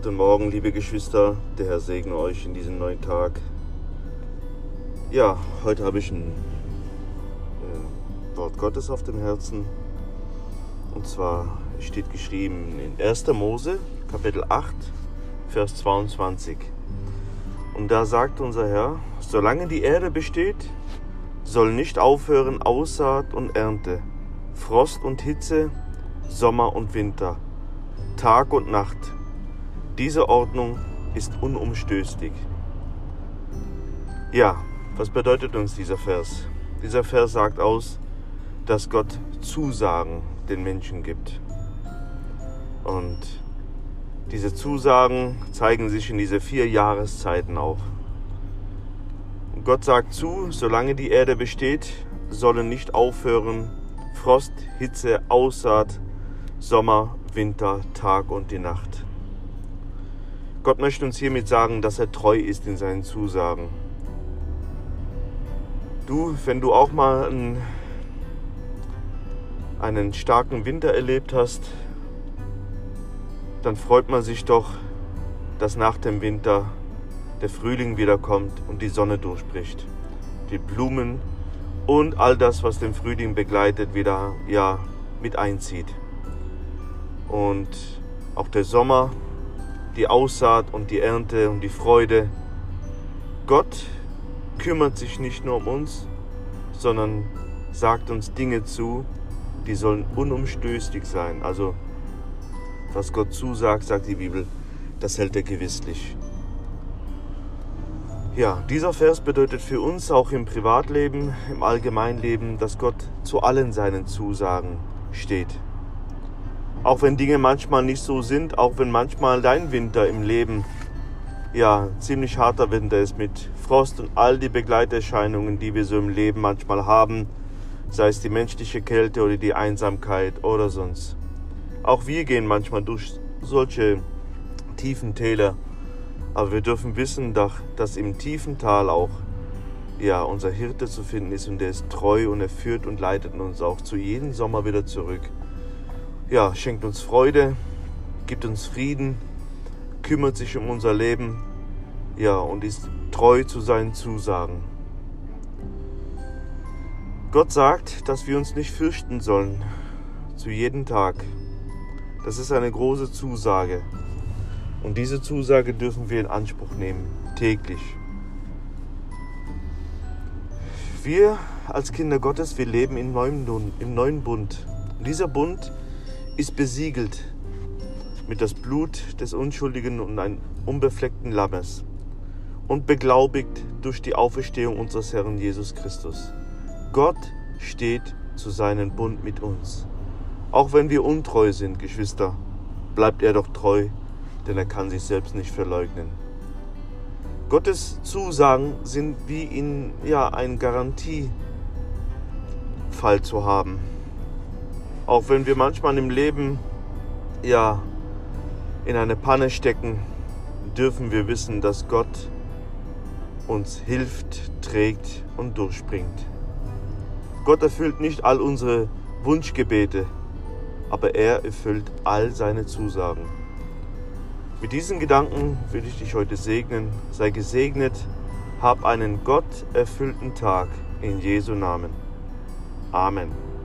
Guten Morgen, liebe Geschwister. Der Herr segne euch in diesem neuen Tag. Ja, heute habe ich ein äh, Wort Gottes auf dem Herzen. Und zwar steht geschrieben in 1. Mose, Kapitel 8, Vers 22. Und da sagt unser Herr, solange die Erde besteht, soll nicht aufhören Aussaat und Ernte, Frost und Hitze, Sommer und Winter, Tag und Nacht. Diese Ordnung ist unumstößlich. Ja, was bedeutet uns dieser Vers? Dieser Vers sagt aus, dass Gott Zusagen den Menschen gibt. Und diese Zusagen zeigen sich in diese vier Jahreszeiten auch. Gott sagt zu, solange die Erde besteht, sollen nicht aufhören Frost, Hitze, Aussaat, Sommer, Winter, Tag und die Nacht. Gott möchte uns hiermit sagen, dass er treu ist in seinen Zusagen. Du, wenn du auch mal einen, einen starken Winter erlebt hast, dann freut man sich doch, dass nach dem Winter der Frühling wiederkommt und die Sonne durchbricht. Die Blumen und all das, was den Frühling begleitet, wieder ja, mit einzieht. Und auch der Sommer, die Aussaat und die Ernte und die Freude. Gott kümmert sich nicht nur um uns, sondern sagt uns Dinge zu, die sollen unumstößlich sein. Also was Gott zusagt, sagt die Bibel, das hält er gewisslich. Ja, dieser Vers bedeutet für uns auch im Privatleben, im Allgemeinleben, dass Gott zu allen seinen Zusagen steht. Auch wenn Dinge manchmal nicht so sind, auch wenn manchmal dein Winter im Leben ja ziemlich harter Winter ist mit Frost und all die Begleiterscheinungen, die wir so im Leben manchmal haben, sei es die menschliche Kälte oder die Einsamkeit oder sonst. Auch wir gehen manchmal durch solche tiefen Täler aber wir dürfen wissen, dass im tiefen Tal auch ja, unser Hirte zu finden ist und der ist treu und er führt und leitet uns auch zu jedem Sommer wieder zurück. Ja, schenkt uns Freude, gibt uns Frieden, kümmert sich um unser Leben, ja, und ist treu zu seinen Zusagen. Gott sagt, dass wir uns nicht fürchten sollen, zu jedem Tag. Das ist eine große Zusage. Und diese Zusage dürfen wir in Anspruch nehmen, täglich. Wir als Kinder Gottes, wir leben im neuen, im neuen Bund. Und dieser Bund ist besiegelt mit das Blut des unschuldigen und ein unbefleckten Lammes und beglaubigt durch die Auferstehung unseres Herrn Jesus Christus. Gott steht zu seinem Bund mit uns. Auch wenn wir untreu sind, Geschwister, bleibt er doch treu denn er kann sich selbst nicht verleugnen. Gottes Zusagen sind wie in ja, ein Garantiefall zu haben. Auch wenn wir manchmal im Leben ja in eine Panne stecken, dürfen wir wissen, dass Gott uns hilft, trägt und durchbringt. Gott erfüllt nicht all unsere Wunschgebete, aber er erfüllt all seine Zusagen. Mit diesen Gedanken will ich dich heute segnen. Sei gesegnet, hab einen Gott erfüllten Tag in Jesu Namen. Amen.